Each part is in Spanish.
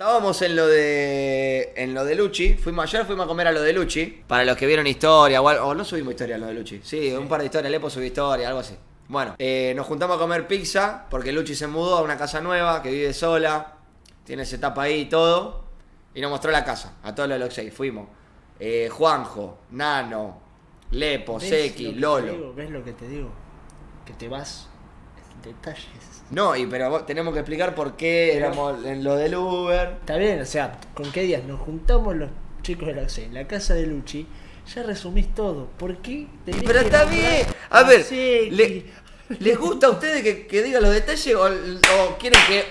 Estábamos en lo de en lo de Luchi, fuimos ayer fuimos a comer a lo de Luchi, para los que vieron historia o, no subimos historia a lo de Luchi, sí, un par de historias, Lepo subió historia, algo así. Bueno, eh, nos juntamos a comer pizza porque Luchi se mudó a una casa nueva, que vive sola, tiene esa etapa ahí y todo, y nos mostró la casa, a todos los Loxey, fuimos. Eh, Juanjo, Nano, Lepo, ¿Ves Seki, Lolo. digo? ¿Ves lo que te digo? Que te vas detalles. No, y pero vos- tenemos que explicar por qué éramos en lo del Uber. Está bien, o sea, ¿con qué días nos juntamos los chicos de la OCE en la casa de Luchi? Ya resumís todo. ¿Por qué? tenés Pero que está nombrar bien. A ver, Seki? le- ¿les gusta a ustedes que, que diga los detalles o, o quieren que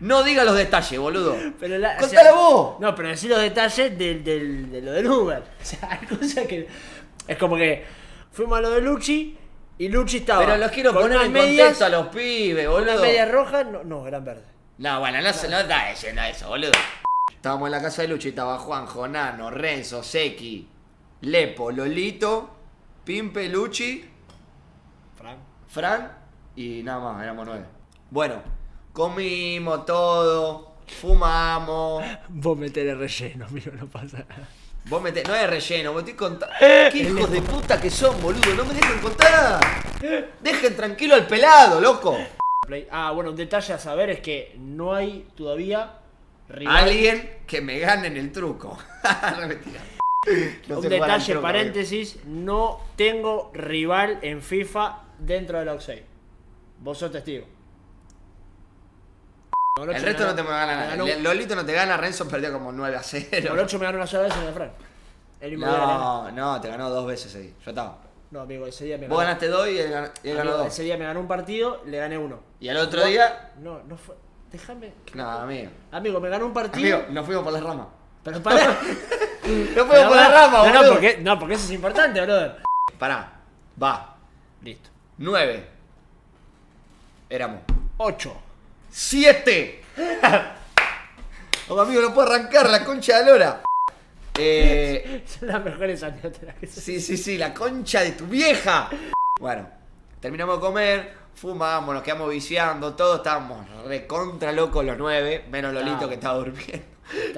no diga los detalles, boludo? Pero la, Contala vos. No, pero decir los detalles del, del, de lo del Uber. O sea, hay cosas que. Es como que fuimos a lo de Luchi y Luchi estaba. Pero los quiero con poner en medias, contexto a los pibes, Una boludo. media roja, no, no, eran verdes. No, bueno, no, se no está diciendo eso, boludo. Estábamos en la casa de Luchi, estaba Juanjo, Nano, Renzo, Seki, Lepo, Lolito, Pimpe, Luchi, Frank. Fran y nada más, éramos nueve. Bueno, comimos todo, fumamos. Vos metés relleno, amigo, no pasa nada. Vos metés, no es relleno, vos estoy contando. ¿Qué hijos de puta que son, boludo? No me dejen contar. Dejen tranquilo al pelado, loco. Ah, bueno, un detalle a saber es que no hay todavía rival. Alguien que me gane en el truco. no, mentira. No un detalle, truco, paréntesis, no tengo rival en FIFA dentro del Oxey. Vos sos testigo. El resto no te gana nada. ganó- Lolito no te gana, Renzo perdió como 9 a 0. Por 8 me ganó una sola vez en el Fran. El mismo. No, no, te ganó dos veces ahí. Yo estaba. No, amigo, ese día me Vos ganó. ganaste dos y él ganó, y él ganó Amigo, dos. ese día me ganó un partido, le gané uno. Y al otro Vos- día. No, no fue. Déjame. No, amigo. Amigo, me ganó un partido. Amigo, nos fuimos por las ramas. Pero pará. Nos fuimos por las ramas, no, no, porque, no, porque eso es importante, brother. Pará. Va. Listo. 9. Éramos. 8. 7. Oh, amigo, no puedo arrancar la concha de lora. Eh, Son las mejores anécdotas que se sí, sí, sí, la concha de tu vieja. Bueno, terminamos de comer, fumamos, nos quedamos viciando, todos estábamos recontra locos los nueve, menos Lolito que estaba durmiendo.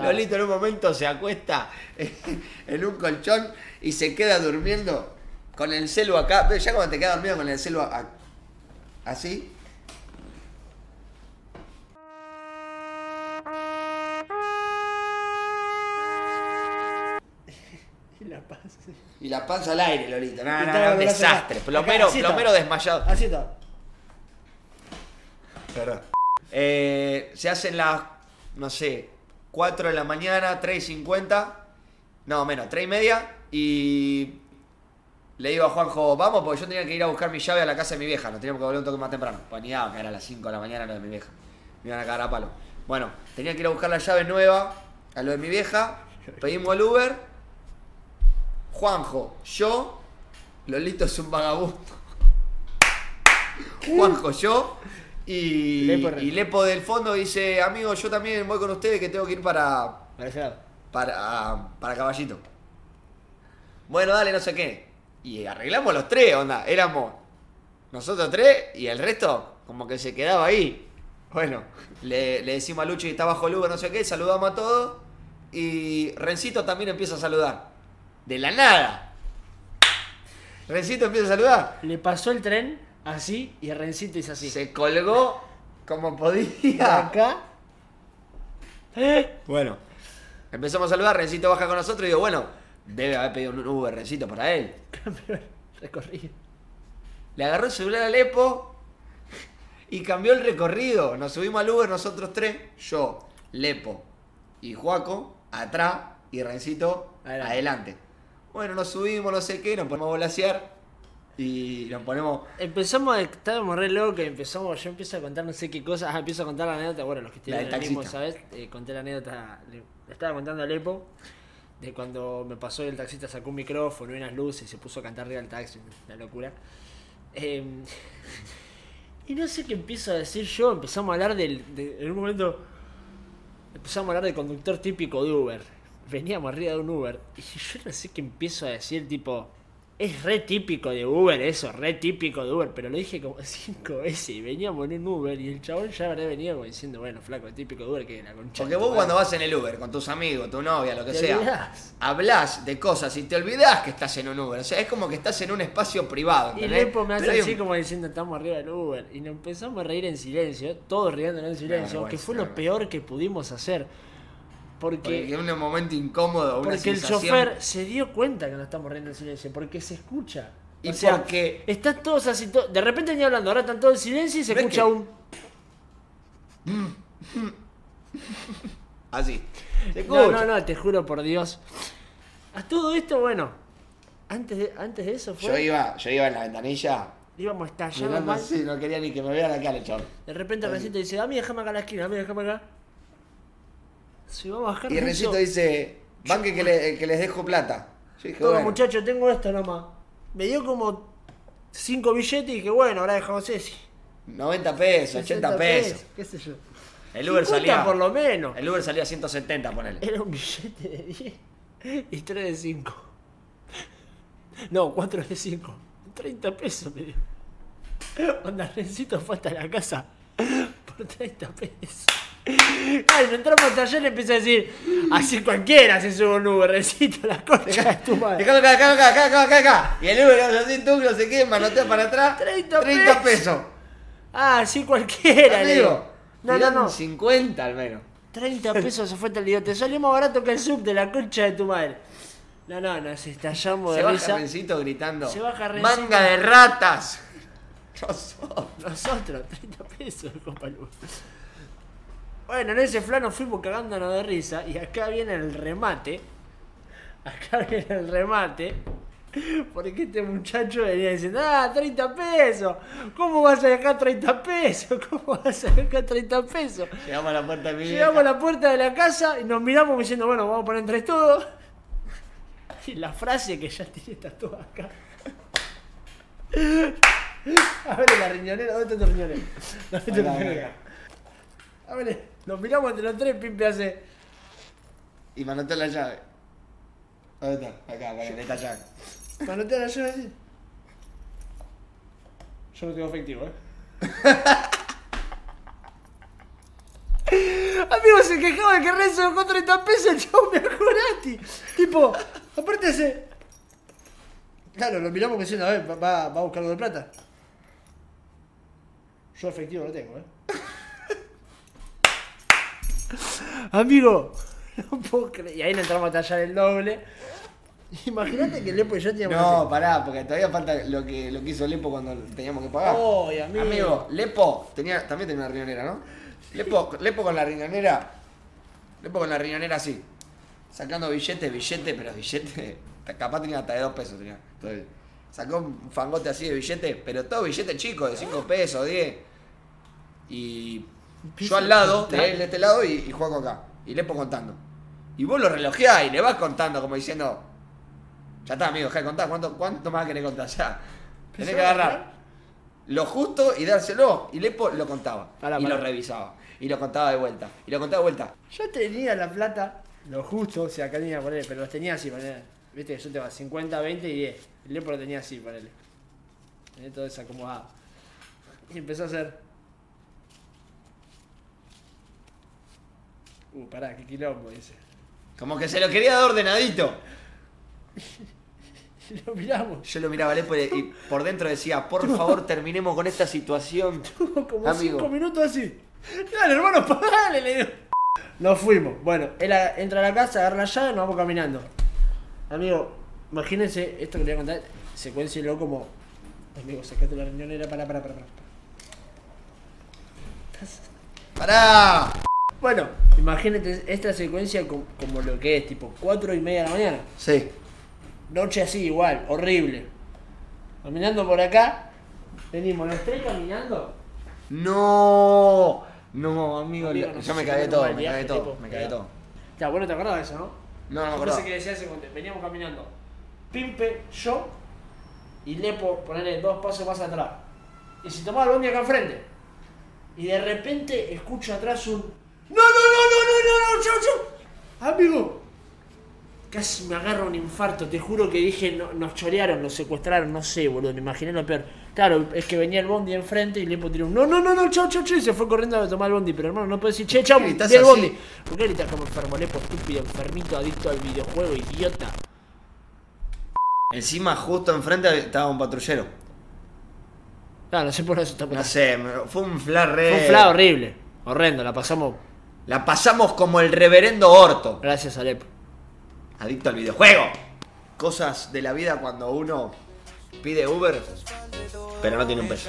Lolito en un momento se acuesta en un colchón y se queda durmiendo con el celu acá. Ya cuando te quedas dormido con el celu a- así, y la panza al aire, Lolito. No, no, no, un desastre. Plomero, Acá, plomero desmayado. Así está. Perdón. Eh, se hacen las, no sé, 4 de la mañana, 3 y 50. No, menos, 3 y media. Y le digo a Juanjo, vamos, porque yo tenía que ir a buscar mi llave a la casa de mi vieja. Nos teníamos que volver un toque más temprano. Pues ni daba, que era a las 5 de la mañana lo de mi vieja. Me iban a cagar a palo. Bueno, tenía que ir a buscar la llave nueva a lo de mi vieja. Pedimos el Uber. Juanjo, yo. Lolito es un vagabundo. Juanjo, yo. Y Lepo y Lepo del fondo dice, amigo, yo también voy con ustedes que tengo que ir para, Para ese lado. para, para Caballito. Bueno, dale, no sé qué. Y arreglamos los tres, onda. Éramos nosotros tres y el resto como que se quedaba ahí. Bueno, le, le decimos a Lucho que está bajo el Uber, no sé qué, saludamos a todos. Y Rencito también empieza a saludar. De la nada. Rencito empieza a saludar. Le pasó el tren así y Rencito hizo así. Se colgó como podía. acá. ¿Eh? Bueno, empezamos a saludar, Rencito baja con nosotros y digo, bueno, debe haber pedido un Uber Rencito para él. Recorrido. Le agarró el celular al Epo y cambió el recorrido. Nos subimos al Uber nosotros tres, yo, Lepo y Juaco, atrás y Rencito Adelante. adelante. Bueno, nos subimos, no sé qué, nos ponemos a volasear y nos ponemos... Empezamos a estábamos re locos, empezamos, yo empiezo a contar no sé qué cosas, ah, empiezo a contar la anécdota, bueno, los que La estuvieron el mismo. ¿sabes? Eh, conté la anécdota, le, le estaba contando a Lepo, de cuando me pasó y el taxista sacó un micrófono y unas luces y se puso a cantar arriba del taxi, una locura. Eh, y no sé qué empiezo a decir yo, empezamos a hablar del, de- en un momento, empezamos a hablar del conductor típico de Uber. Veníamos arriba de un Uber y yo no sé qué empiezo a decir, tipo, Es re típico de Uber eso, re típico de Uber, pero lo dije como cinco veces y veníamos en un Uber y el chabón ya habrá venido como diciendo, bueno, flaco, típico de Uber que la concha. Porque vos madre". cuando vas en el Uber con tus amigos, tu novia, lo que sea, olvidás. hablas de cosas y te olvidás que estás en un Uber. O sea, es como que estás en un espacio privado. Y ¿entendés? Lepo me hace Pero así un- como diciendo, estamos arriba del Uber. Y nos empezamos a reír en silencio, todos riéndonos en silencio, vergüenza, que fue lo peor que pudimos hacer. Porque Porque, en un momento incómodo, una porque el chofer se dio cuenta que nos estamos riendo en silencio, porque se escucha. Y o sea, porque- están todos así, to- de repente ni hablando, ahora están todos en silencio y se ¿Ves escucha que- un... Así. Se No, no, no, te juro por Dios. A todo esto, bueno, antes de, antes de eso fue... Yo iba, yo iba en la ventanilla. íbamos estallando mal. no quería ni que me vea la cara el. De repente Recito dice, a mí déjame acá a la esquina, a mí déjame acá. Se va a bajar Y Renzo. Recito dice, banque que, le- que les dejo plata. Yo dije, Todo bueno, muchacho, tengo esto nomás. Me dio como cinco billetes y dije, bueno, ahora dejamos ese. 90 pesos, 80 pesos. Qué sé yo. El Uber 50 salía. por lo menos. El Uber salía a 170, ponele. Era un billete de 10 y 3 de 5. No, 4 de 5. 30 pesos me dio. Onda, Rencito fue hasta la casa por 30 pesos. Ay, entramos hasta allá y empecé a decir, así cualquiera se sube un Uber, Rencito, la concha de tu madre. Dejalo acá, acá, acá, acá, acá, acá. Y el Uber así, tú, no sé qué, manotea para atrás. 30 30 pesos. Ah, sí cualquiera, le digo. No, no, no. 50 al menos. 30 pesos se fue el lío. Te salió más barato que el sub de la concha de tu madre. No, no, nos estallamos Se de baja risa. Rencito gritando. Se baja Rencito. Manga de ratas. Nosotros. Nosotros, 30 pesos, compa. Bueno, en ese flano fuimos cagándonos de risa y acá viene el remate. Acá viene el remate. Porque este muchacho venía diciendo, ah, 30 pesos. ¿Cómo vas a dejar 30 pesos? ¿Cómo vas a dejar 30 pesos? Llegamos a la puerta de mi Llegamos a la puerta de la casa y nos miramos diciendo, bueno, vamos a poner entre todos. Y la frase que ya tiene tatuada acá. A ver la riñonera, ¿dónde está tu riñonera? ¿Dónde está tu riñonera? A ver, nos miramos entre los tres, Pimpe hace. Y manotea la llave. ¿Dónde está? Acá, acá, en esta llave. Manotea la llave así. Yo no tengo efectivo, eh. Amigo, se quejaba de que Renzo dejó 30 pesos, el chavo me dejó gratis. Tipo, aparte ese. Claro, lo miramos diciendo, a ver, va, va va a buscar algo de plata. Yo efectivo no tengo, eh. Amigo, no puedo creer. Y ahí le entramos a tallar el doble. Imagínate que Lepo y yo teníamos No, pará, porque todavía falta lo que, lo que hizo Lepo cuando teníamos que pagar. Ay, amigo. Amigo, Lepo tenía, también tenía una riñonera, ¿no? Lepo, Lepo con la riñonera. Lepo con la riñonera así. Sacando billetes, billetes, pero billetes. Capaz tenía hasta de dos pesos. Tenía. Entonces, sacó un fangote así de billetes, pero todo billete chico, de 5 pesos, 10. Y yo al lado, de él de este lado y, y Juaco acá. Y Lepo contando. Y vos lo relojeás y le vas contando como diciendo. Ya está, amigo, deja de contar. ¿Cuánto, ¿Cuánto más querés contar? Ya. Tenés que agarrar lo justo y dárselo. Y Lepo lo contaba. Y lo revisaba. Y lo contaba de vuelta. Y lo contaba de vuelta. Yo tenía la plata, lo justo, o sea, acá tenía poner, pero los tenía así, poner. Viste, yo tengo 50, 20 y 10. El Lepo lo tenía así, ponele. Tenía todo desacomodado. Y empezó a hacer. Uh, pará, qué quilombo, dice. Como que se lo quería dar ordenadito. Y lo miramos. Yo lo miraba y, y por dentro decía, por favor, terminemos con esta situación. Tuvo como Amigo. 5 minutos así. Dale, hermano, pagale, le digo. Nos fuimos. Bueno, él a- entra a la casa, agarra la llave, nos vamos caminando. Amigo, imagínense esto que le voy a contar. Secuencialo como. Amigo, sacate la riñonera, para, para, para, para. ¡Pará! Bueno, imagínate esta secuencia com- como, lo que es, tipo 4 y media de la mañana. Sí. Noche así, igual, horrible. Caminando por acá, venimos los tres caminando. No. No, amigo. Amigo, no sé yo me si cagué todo, me cagué todo, tipo, me cagué todo. Ya, bueno, te acordás de eso, ¿no? No, no me acuerdo. pensé que decía ese conte. Veníamos caminando. Pimpe, yo y Lepo ponerle dos pasos más atrás. Y si tomaba el bondi acá enfrente. Y de repente escucho atrás un. ¡No, no, no, no, no, no, no! ¡Chau, chau! Amigo. Casi me agarra un infarto, te juro que dije, no- nos chorearon, nos secuestraron, no sé, boludo, me imaginé lo peor. Claro, es que venía el bondi enfrente y Lepo tiró un no, no, no, no, chau, chau, chau, y se fue corriendo a tomar el bondi. Pero hermano, no puedes decir, che, chau, ¿Por qué gritás vi el bondi. ¿Por qué gritas como enfermo, Lepo, estúpido, enfermito, adicto al videojuego, idiota? Encima, justo enfrente estaba un patrullero. Claro, no sé por eso está No sé, fue un flash re. Fue un fla horrible, horrendo, la pasamos La pasamos como el reverendo Orto. gracias a Lepo. Adicto al videojuego. Cosas de la vida cuando uno pide Uber, pero no tiene un peso.